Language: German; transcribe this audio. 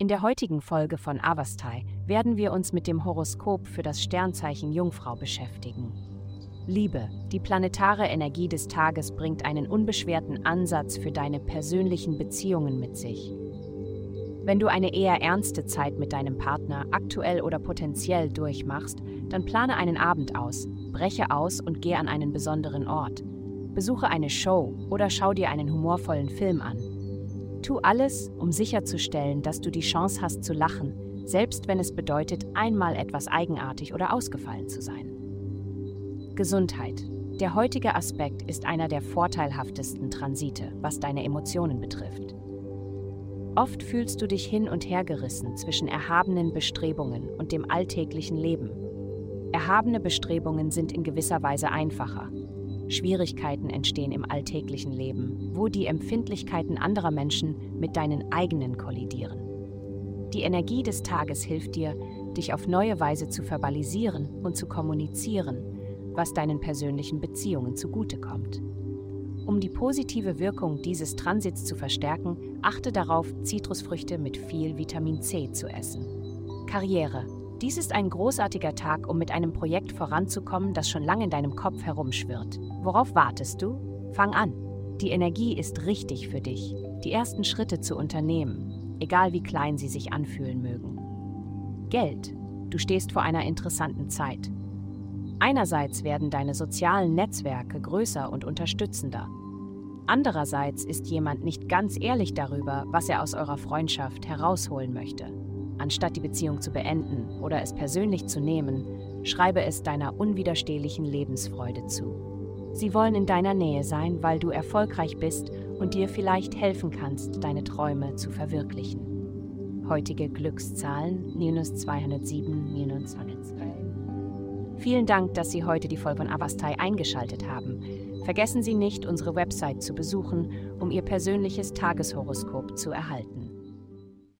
In der heutigen Folge von Avastai werden wir uns mit dem Horoskop für das Sternzeichen Jungfrau beschäftigen. Liebe, die planetare Energie des Tages bringt einen unbeschwerten Ansatz für deine persönlichen Beziehungen mit sich. Wenn du eine eher ernste Zeit mit deinem Partner aktuell oder potenziell durchmachst, dann plane einen Abend aus, breche aus und geh an einen besonderen Ort. Besuche eine Show oder schau dir einen humorvollen Film an. Tu alles, um sicherzustellen, dass du die Chance hast zu lachen, selbst wenn es bedeutet, einmal etwas eigenartig oder ausgefallen zu sein. Gesundheit. Der heutige Aspekt ist einer der vorteilhaftesten Transite, was deine Emotionen betrifft. Oft fühlst du dich hin und her gerissen zwischen erhabenen Bestrebungen und dem alltäglichen Leben. Erhabene Bestrebungen sind in gewisser Weise einfacher. Schwierigkeiten entstehen im alltäglichen Leben, wo die Empfindlichkeiten anderer Menschen mit deinen eigenen kollidieren. Die Energie des Tages hilft dir, dich auf neue Weise zu verbalisieren und zu kommunizieren, was deinen persönlichen Beziehungen zugutekommt. Um die positive Wirkung dieses Transits zu verstärken, achte darauf, Zitrusfrüchte mit viel Vitamin C zu essen. Karriere. Dies ist ein großartiger Tag, um mit einem Projekt voranzukommen, das schon lange in deinem Kopf herumschwirrt. Worauf wartest du? Fang an. Die Energie ist richtig für dich, die ersten Schritte zu unternehmen, egal wie klein sie sich anfühlen mögen. Geld. Du stehst vor einer interessanten Zeit. Einerseits werden deine sozialen Netzwerke größer und unterstützender. Andererseits ist jemand nicht ganz ehrlich darüber, was er aus eurer Freundschaft herausholen möchte. Anstatt die Beziehung zu beenden oder es persönlich zu nehmen, schreibe es deiner unwiderstehlichen Lebensfreude zu. Sie wollen in deiner Nähe sein, weil du erfolgreich bist und dir vielleicht helfen kannst, deine Träume zu verwirklichen. Heutige Glückszahlen minus 207 minus 202. Vielen Dank, dass Sie heute die Folge von Avastai eingeschaltet haben. Vergessen Sie nicht, unsere Website zu besuchen, um Ihr persönliches Tageshoroskop zu erhalten.